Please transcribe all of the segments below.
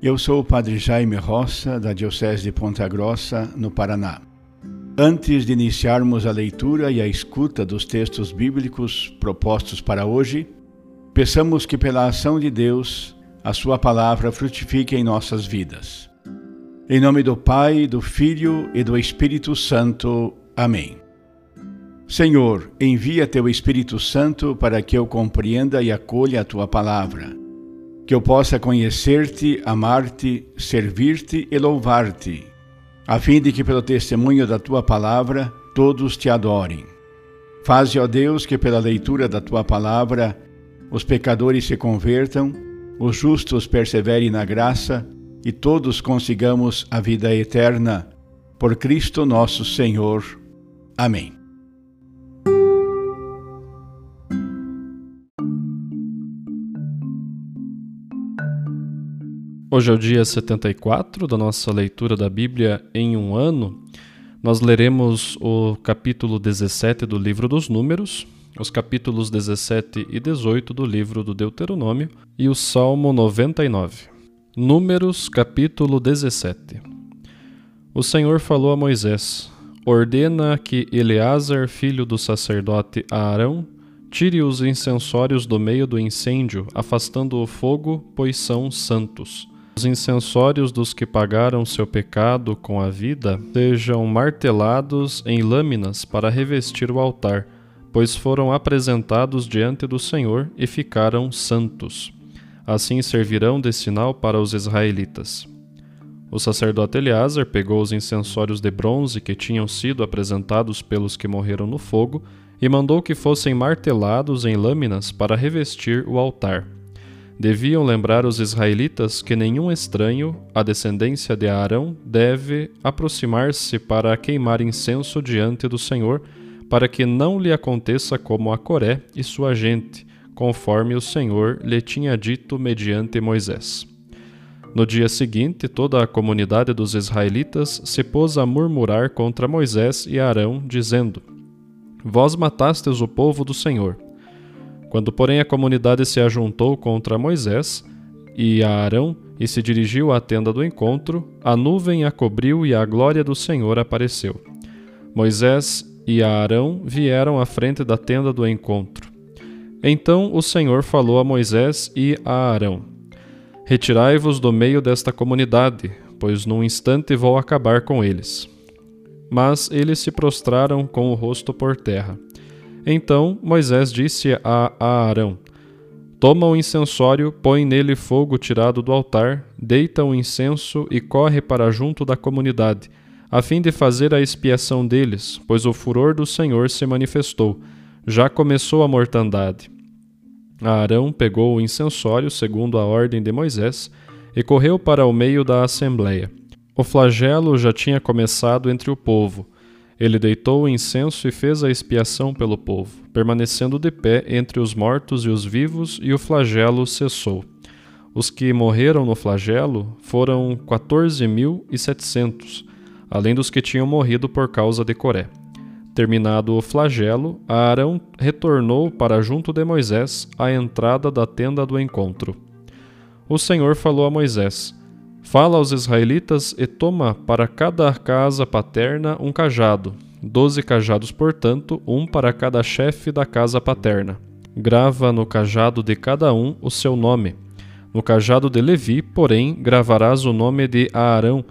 eu sou o Padre Jaime Roça, da Diocese de Ponta Grossa, no Paraná. Antes de iniciarmos a leitura e a escuta dos textos bíblicos propostos para hoje, peçamos que, pela ação de Deus, a Sua palavra frutifique em nossas vidas. Em nome do Pai, do Filho e do Espírito Santo. Amém. Senhor, envia Teu Espírito Santo para que eu compreenda e acolha a Tua palavra que eu possa conhecer-te, amar-te, servir-te e louvar-te, a fim de que, pelo testemunho da tua palavra, todos te adorem. Faze, ó Deus, que pela leitura da tua palavra os pecadores se convertam, os justos perseverem na graça e todos consigamos a vida eterna. Por Cristo nosso Senhor. Amém. Hoje é o dia 74 da nossa leitura da Bíblia em um ano. Nós leremos o capítulo 17 do livro dos Números, os capítulos 17 e 18 do livro do Deuteronômio e o Salmo 99. Números, capítulo 17. O Senhor falou a Moisés: Ordena que Eleazar, filho do sacerdote Arão, tire os incensórios do meio do incêndio, afastando o fogo, pois são santos os incensórios dos que pagaram seu pecado com a vida sejam martelados em lâminas para revestir o altar, pois foram apresentados diante do Senhor e ficaram santos. Assim servirão de sinal para os israelitas. O sacerdote Eleazar pegou os incensórios de bronze que tinham sido apresentados pelos que morreram no fogo e mandou que fossem martelados em lâminas para revestir o altar. Deviam lembrar os israelitas que nenhum estranho, a descendência de Arão, deve aproximar-se para queimar incenso diante do Senhor, para que não lhe aconteça como a Coré e sua gente, conforme o Senhor lhe tinha dito mediante Moisés. No dia seguinte, toda a comunidade dos israelitas se pôs a murmurar contra Moisés e Arão, dizendo: Vós matastes o povo do Senhor. Quando, porém, a comunidade se ajuntou contra Moisés e a Arão e se dirigiu à tenda do encontro, a nuvem a cobriu e a glória do Senhor apareceu. Moisés e Arão vieram à frente da tenda do encontro. Então o Senhor falou a Moisés e a Arão: Retirai-vos do meio desta comunidade, pois num instante vou acabar com eles. Mas eles se prostraram com o rosto por terra. Então Moisés disse a Arão: Toma o incensório, põe nele fogo tirado do altar, deita o incenso e corre para junto da comunidade, a fim de fazer a expiação deles, pois o furor do Senhor se manifestou. Já começou a mortandade. Arão pegou o incensório, segundo a ordem de Moisés, e correu para o meio da assembleia. O flagelo já tinha começado entre o povo. Ele deitou o incenso e fez a expiação pelo povo, permanecendo de pé entre os mortos e os vivos, e o flagelo cessou. Os que morreram no flagelo foram quatorze mil e setecentos, além dos que tinham morrido por causa de Coré. Terminado o flagelo, Arão retornou para junto de Moisés à entrada da tenda do encontro. O Senhor falou a Moisés: Fala aos israelitas e toma para cada casa paterna um cajado, doze cajados, portanto, um para cada chefe da casa paterna. Grava no cajado de cada um o seu nome. No cajado de Levi, porém, gravarás o nome de Aarão,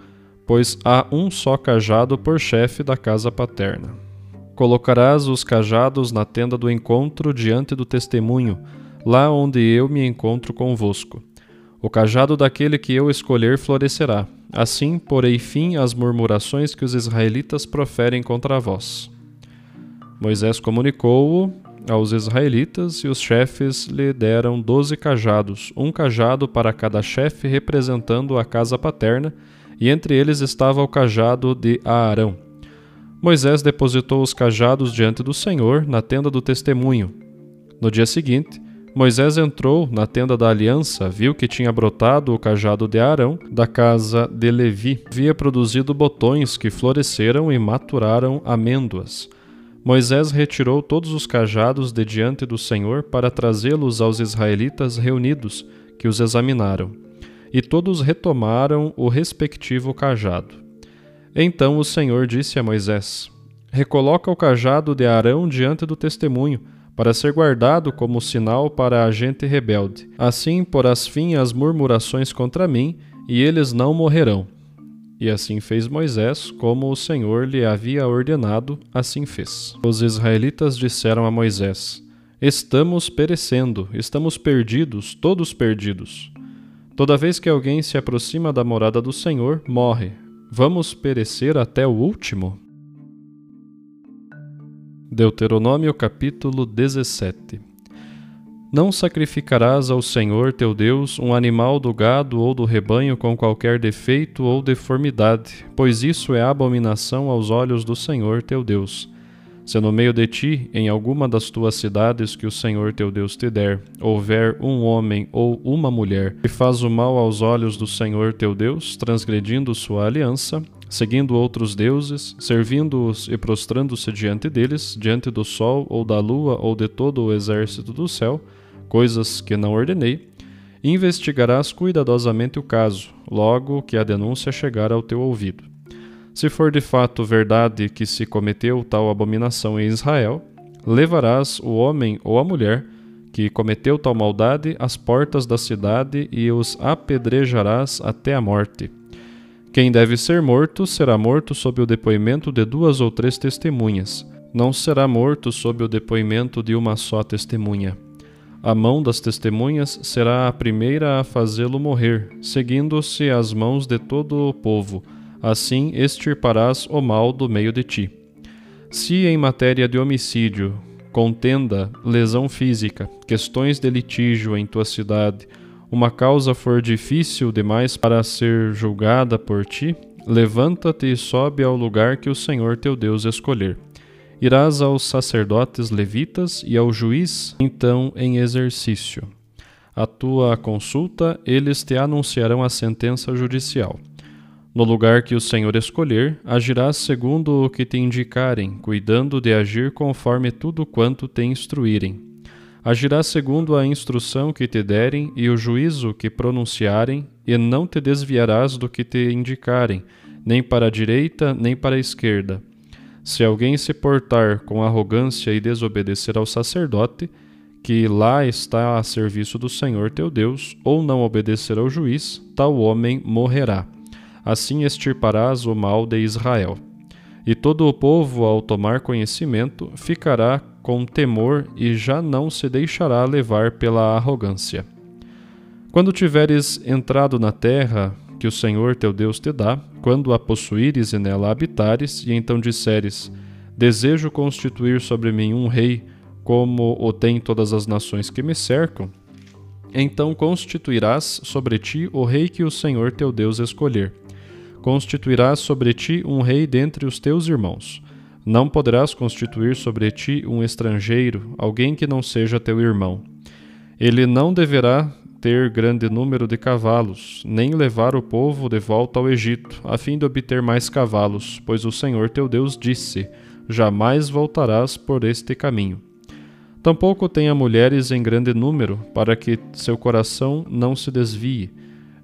pois há um só cajado por chefe da casa paterna. Colocarás os cajados na tenda do encontro diante do testemunho, lá onde eu me encontro convosco. O cajado daquele que eu escolher florescerá. Assim porei fim às murmurações que os israelitas proferem contra vós. Moisés comunicou-o aos israelitas e os chefes lhe deram doze cajados, um cajado para cada chefe representando a casa paterna, e entre eles estava o cajado de Aarão. Moisés depositou os cajados diante do Senhor na tenda do testemunho. No dia seguinte, Moisés entrou na tenda da aliança, viu que tinha brotado o cajado de Arão da casa de Levi. Havia produzido botões que floresceram e maturaram amêndoas. Moisés retirou todos os cajados de diante do Senhor para trazê-los aos israelitas reunidos, que os examinaram. E todos retomaram o respectivo cajado. Então o Senhor disse a Moisés: Recoloca o cajado de Arão diante do testemunho para ser guardado como sinal para a gente rebelde. Assim porás fim às murmurações contra mim, e eles não morrerão. E assim fez Moisés, como o Senhor lhe havia ordenado, assim fez. Os israelitas disseram a Moisés: Estamos perecendo, estamos perdidos, todos perdidos. Toda vez que alguém se aproxima da morada do Senhor, morre. Vamos perecer até o último? Deuteronômio capítulo 17 Não sacrificarás ao Senhor teu Deus um animal do gado ou do rebanho com qualquer defeito ou deformidade, pois isso é abominação aos olhos do Senhor teu Deus. Se no meio de ti, em alguma das tuas cidades que o Senhor teu Deus te der, houver um homem ou uma mulher que faz o mal aos olhos do Senhor teu Deus, transgredindo sua aliança, seguindo outros deuses, servindo-os e prostrando-se diante deles, diante do sol ou da lua ou de todo o exército do céu, coisas que não ordenei, investigarás cuidadosamente o caso, logo que a denúncia chegar ao teu ouvido. Se for de fato verdade que se cometeu tal abominação em Israel, levarás o homem ou a mulher que cometeu tal maldade às portas da cidade e os apedrejarás até a morte quem deve ser morto será morto sob o depoimento de duas ou três testemunhas. Não será morto sob o depoimento de uma só testemunha. A mão das testemunhas será a primeira a fazê-lo morrer, seguindo-se as mãos de todo o povo. Assim extirparás o mal do meio de ti. Se em matéria de homicídio, contenda, lesão física, questões de litígio em tua cidade, uma causa for difícil demais para ser julgada por ti, levanta-te e sobe ao lugar que o Senhor teu Deus escolher. Irás aos sacerdotes levitas e ao juiz, então em exercício. A tua consulta, eles te anunciarão a sentença judicial. No lugar que o Senhor escolher, agirás segundo o que te indicarem, cuidando de agir conforme tudo quanto te instruírem Agirás segundo a instrução que te derem e o juízo que pronunciarem, e não te desviarás do que te indicarem, nem para a direita, nem para a esquerda. Se alguém se portar com arrogância e desobedecer ao sacerdote, que lá está a serviço do Senhor teu Deus, ou não obedecer ao juiz, tal homem morrerá. Assim extirparás o mal de Israel. E todo o povo, ao tomar conhecimento, ficará com temor e já não se deixará levar pela arrogância. Quando tiveres entrado na terra que o Senhor teu Deus te dá, quando a possuíres e nela habitares, e então disseres: Desejo constituir sobre mim um rei, como o tem todas as nações que me cercam, então constituirás sobre ti o rei que o Senhor teu Deus escolher. Constituirás sobre ti um rei dentre os teus irmãos. Não poderás constituir sobre ti um estrangeiro, alguém que não seja teu irmão. Ele não deverá ter grande número de cavalos, nem levar o povo de volta ao Egito, a fim de obter mais cavalos, pois o Senhor teu Deus disse: Jamais voltarás por este caminho. Tampouco tenha mulheres em grande número, para que seu coração não se desvie.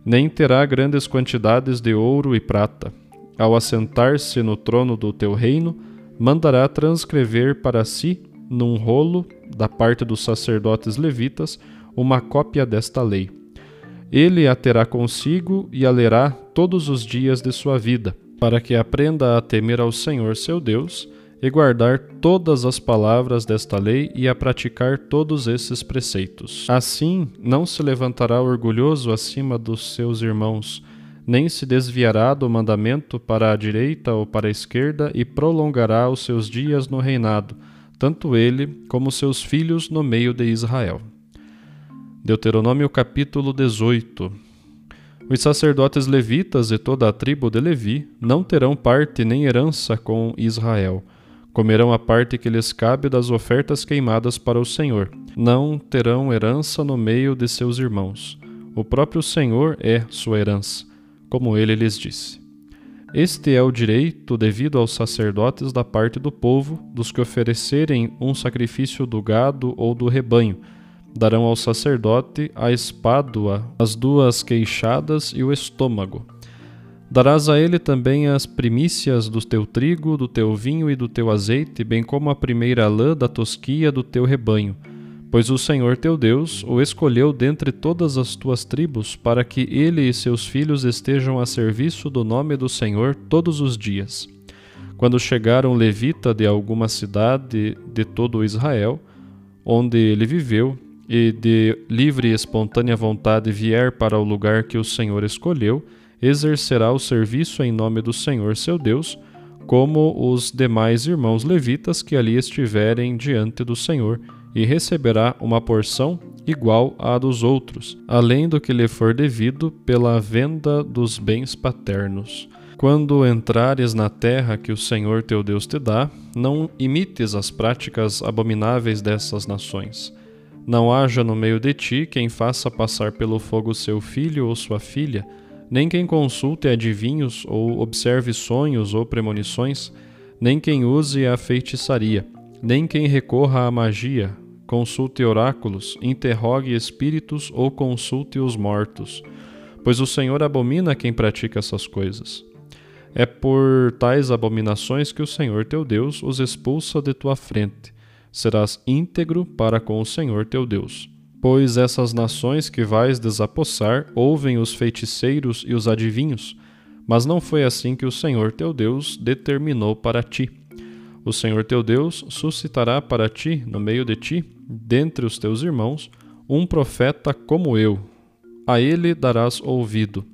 nem terá grandes quantidades de ouro e prata. Ao assentar-se no trono do teu reino, mandará transcrever para si, num rolo, da parte dos sacerdotes levitas, uma cópia desta lei. Ele a terá consigo e a lerá todos os dias de sua vida, para que aprenda a temer ao Senhor seu Deus e guardar todas as palavras desta lei e a praticar todos esses preceitos. Assim, não se levantará orgulhoso acima dos seus irmãos, nem se desviará do mandamento para a direita ou para a esquerda e prolongará os seus dias no reinado, tanto ele como seus filhos no meio de Israel. Deuteronômio capítulo 18 Os sacerdotes levitas e toda a tribo de Levi não terão parte nem herança com Israel Comerão a parte que lhes cabe das ofertas queimadas para o Senhor. Não terão herança no meio de seus irmãos. O próprio Senhor é sua herança, como ele lhes disse. Este é o direito devido aos sacerdotes da parte do povo, dos que oferecerem um sacrifício do gado ou do rebanho. Darão ao sacerdote a espádua, as duas queixadas e o estômago Darás a ele também as primícias do teu trigo, do teu vinho e do teu azeite, bem como a primeira lã da tosquia do teu rebanho. Pois o Senhor teu Deus o escolheu dentre todas as tuas tribos, para que ele e seus filhos estejam a serviço do nome do Senhor todos os dias. Quando chegar um levita de alguma cidade de todo Israel, onde ele viveu, e de livre e espontânea vontade vier para o lugar que o Senhor escolheu, exercerá o serviço em nome do Senhor seu Deus, como os demais irmãos levitas que ali estiverem diante do Senhor, e receberá uma porção igual à dos outros, além do que lhe for devido pela venda dos bens paternos. Quando entrares na terra que o Senhor teu Deus te dá, não imites as práticas abomináveis dessas nações. Não haja no meio de ti quem faça passar pelo fogo seu filho ou sua filha, nem quem consulte adivinhos ou observe sonhos ou premonições, nem quem use a feitiçaria, nem quem recorra à magia, consulte oráculos, interrogue espíritos ou consulte os mortos, pois o Senhor abomina quem pratica essas coisas. É por tais abominações que o Senhor teu Deus os expulsa de tua frente. Serás íntegro para com o Senhor teu Deus. Pois essas nações que vais desapossar ouvem os feiticeiros e os adivinhos, mas não foi assim que o Senhor teu Deus determinou para ti. O Senhor teu Deus suscitará para ti, no meio de ti, dentre os teus irmãos, um profeta como eu. A ele darás ouvido.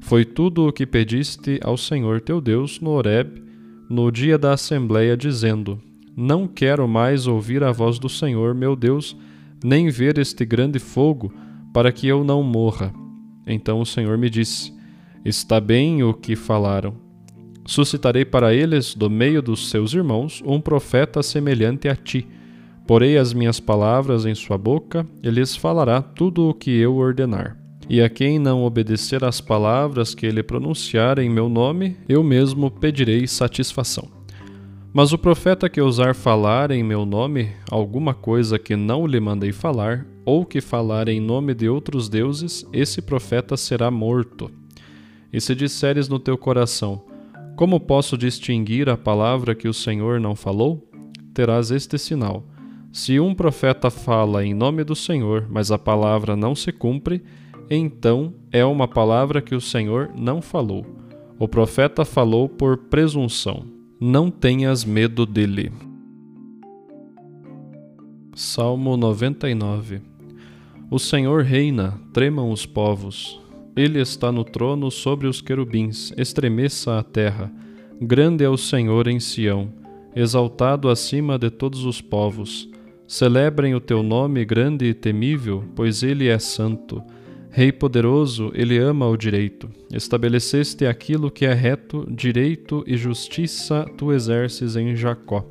Foi tudo o que pediste ao Senhor teu Deus no Horeb, no dia da assembleia, dizendo: Não quero mais ouvir a voz do Senhor meu Deus nem ver este grande fogo, para que eu não morra. Então o Senhor me disse: Está bem o que falaram. Suscitarei para eles, do meio dos seus irmãos, um profeta semelhante a ti. Porei as minhas palavras em sua boca, e lhes falará tudo o que eu ordenar. E a quem não obedecer às palavras que ele pronunciar em meu nome, eu mesmo pedirei satisfação. Mas o profeta que ousar falar em meu nome alguma coisa que não lhe mandei falar, ou que falar em nome de outros deuses, esse profeta será morto. E se disseres no teu coração: Como posso distinguir a palavra que o Senhor não falou? Terás este sinal. Se um profeta fala em nome do Senhor, mas a palavra não se cumpre, então é uma palavra que o Senhor não falou. O profeta falou por presunção não tenhas medo dele. Salmo 99 O Senhor reina, tremam os povos. Ele está no trono sobre os querubins, estremeça a terra. Grande é o Senhor em Sião, exaltado acima de todos os povos. Celebrem o teu nome grande e temível, pois ele é santo. Rei poderoso, ele ama o direito. Estabeleceste aquilo que é reto, direito e justiça tu exerces em Jacó.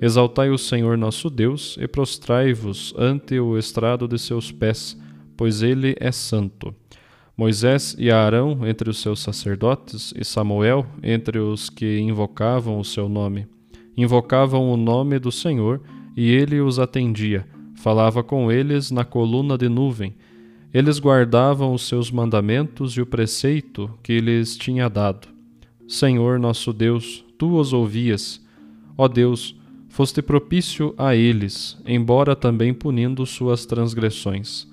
Exaltai o Senhor nosso Deus e prostrai-vos ante o estrado de seus pés, pois ele é santo. Moisés e Arão entre os seus sacerdotes, e Samuel entre os que invocavam o seu nome. Invocavam o nome do Senhor, e ele os atendia. Falava com eles na coluna de nuvem Eles guardavam os seus mandamentos e o preceito que lhes tinha dado. Senhor nosso Deus, tu os ouvias. Ó Deus, foste propício a eles, embora também punindo suas transgressões.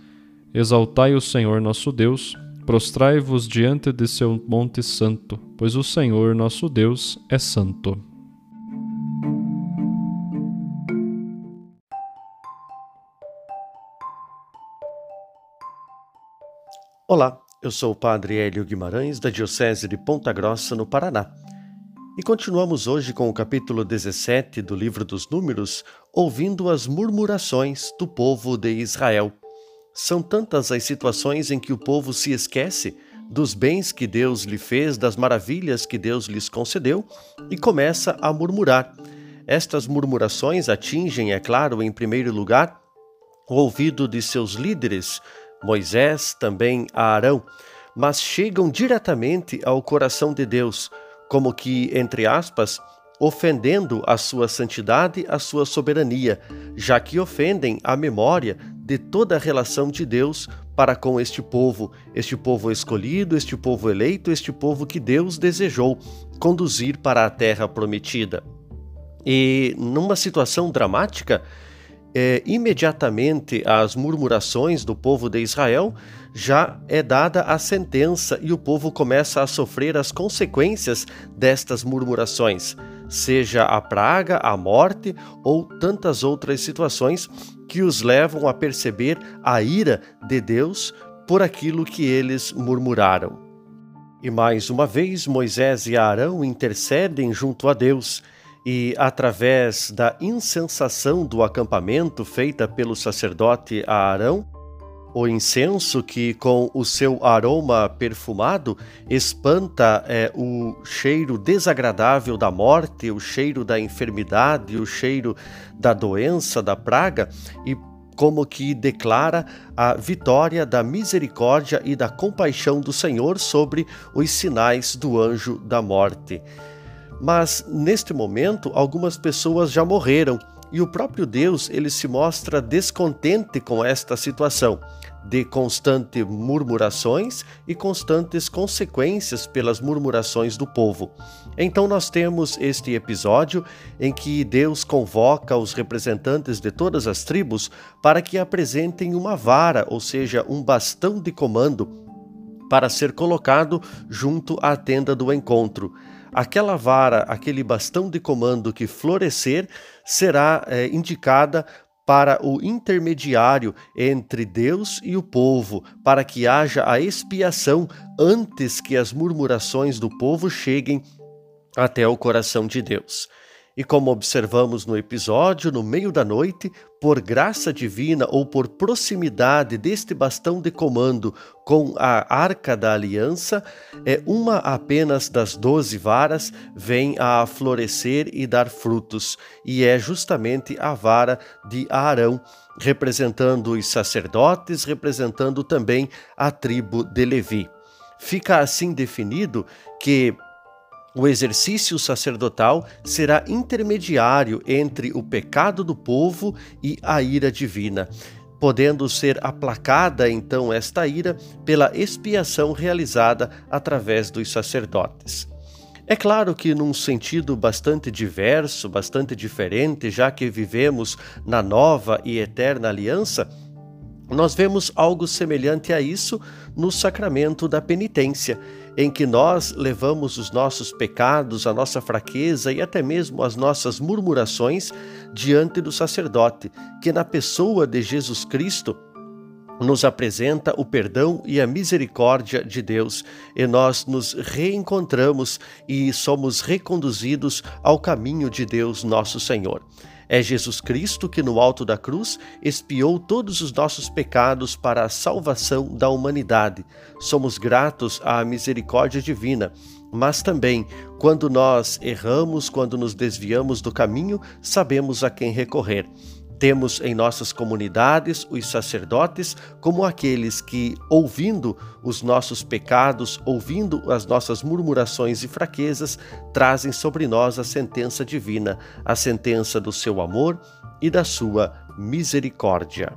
Exaltai o Senhor nosso Deus, prostrai-vos diante de seu monte santo, pois o Senhor nosso Deus é santo. Olá, eu sou o Padre Hélio Guimarães, da Diocese de Ponta Grossa, no Paraná. E continuamos hoje com o capítulo 17 do Livro dos Números, ouvindo as murmurações do povo de Israel. São tantas as situações em que o povo se esquece dos bens que Deus lhe fez, das maravilhas que Deus lhes concedeu e começa a murmurar. Estas murmurações atingem, é claro, em primeiro lugar, o ouvido de seus líderes, Moisés, também a Arão, mas chegam diretamente ao coração de Deus, como que, entre aspas, ofendendo a sua santidade, a sua soberania, já que ofendem a memória de toda a relação de Deus para com este povo, este povo escolhido, este povo eleito, este povo que Deus desejou conduzir para a terra prometida. E numa situação dramática, é, imediatamente às murmurações do povo de Israel, já é dada a sentença e o povo começa a sofrer as consequências destas murmurações, seja a praga, a morte ou tantas outras situações que os levam a perceber a ira de Deus por aquilo que eles murmuraram. E mais uma vez Moisés e Arão intercedem junto a Deus e através da incensação do acampamento feita pelo sacerdote Arão, o incenso que com o seu aroma perfumado espanta é, o cheiro desagradável da morte, o cheiro da enfermidade, o cheiro da doença, da praga e como que declara a vitória da misericórdia e da compaixão do Senhor sobre os sinais do anjo da morte. Mas neste momento, algumas pessoas já morreram e o próprio Deus ele se mostra descontente com esta situação de constantes murmurações e constantes consequências pelas murmurações do povo. Então nós temos este episódio em que Deus convoca os representantes de todas as tribos para que apresentem uma vara, ou seja, um bastão de comando para ser colocado junto à tenda do encontro aquela vara, aquele bastão de comando que florescer, será é, indicada para o intermediário entre Deus e o povo, para que haja a expiação antes que as murmurações do povo cheguem até o coração de Deus. E como observamos no episódio, no meio da noite, por graça divina ou por proximidade deste bastão de comando com a arca da aliança, é uma apenas das doze varas vem a florescer e dar frutos, e é justamente a vara de Arão, representando os sacerdotes, representando também a tribo de Levi. Fica assim definido que o exercício sacerdotal será intermediário entre o pecado do povo e a ira divina, podendo ser aplacada então esta ira pela expiação realizada através dos sacerdotes. É claro que, num sentido bastante diverso, bastante diferente, já que vivemos na nova e eterna aliança, nós vemos algo semelhante a isso no sacramento da penitência, em que nós levamos os nossos pecados, a nossa fraqueza e até mesmo as nossas murmurações diante do sacerdote, que na pessoa de Jesus Cristo nos apresenta o perdão e a misericórdia de Deus, e nós nos reencontramos e somos reconduzidos ao caminho de Deus, nosso Senhor. É Jesus Cristo que, no alto da cruz, expiou todos os nossos pecados para a salvação da humanidade. Somos gratos à misericórdia divina, mas também, quando nós erramos, quando nos desviamos do caminho, sabemos a quem recorrer. Temos em nossas comunidades os sacerdotes como aqueles que, ouvindo os nossos pecados, ouvindo as nossas murmurações e fraquezas, trazem sobre nós a sentença divina, a sentença do seu amor e da sua misericórdia.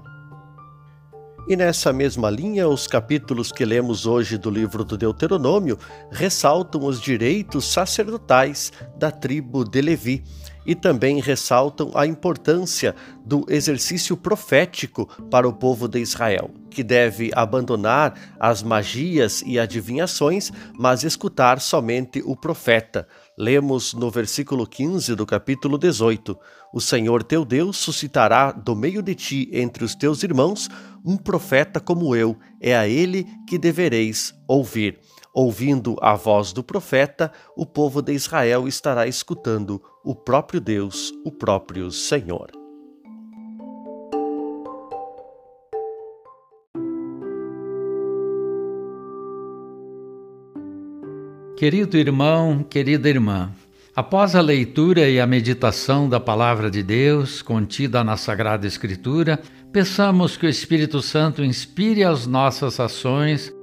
E nessa mesma linha, os capítulos que lemos hoje do livro do Deuteronômio ressaltam os direitos sacerdotais da tribo de Levi e também ressaltam a importância do exercício profético para o povo de Israel, que deve abandonar as magias e adivinhações, mas escutar somente o profeta. Lemos no versículo 15 do capítulo 18: O Senhor teu Deus suscitará do meio de ti, entre os teus irmãos, um profeta como eu, é a ele que devereis ouvir. Ouvindo a voz do profeta, o povo de Israel estará escutando o próprio Deus, o próprio Senhor. Querido irmão, querida irmã, após a leitura e a meditação da Palavra de Deus contida na Sagrada Escritura, peçamos que o Espírito Santo inspire as nossas ações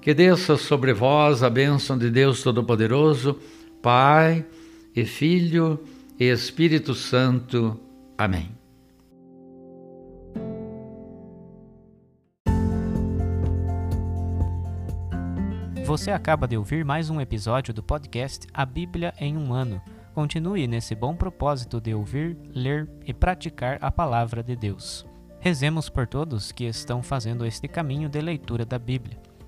Que desça sobre vós a bênção de Deus Todo-Poderoso, Pai e Filho e Espírito Santo. Amém. Você acaba de ouvir mais um episódio do podcast A Bíblia em um Ano. Continue nesse bom propósito de ouvir, ler e praticar a palavra de Deus. Rezemos por todos que estão fazendo este caminho de leitura da Bíblia.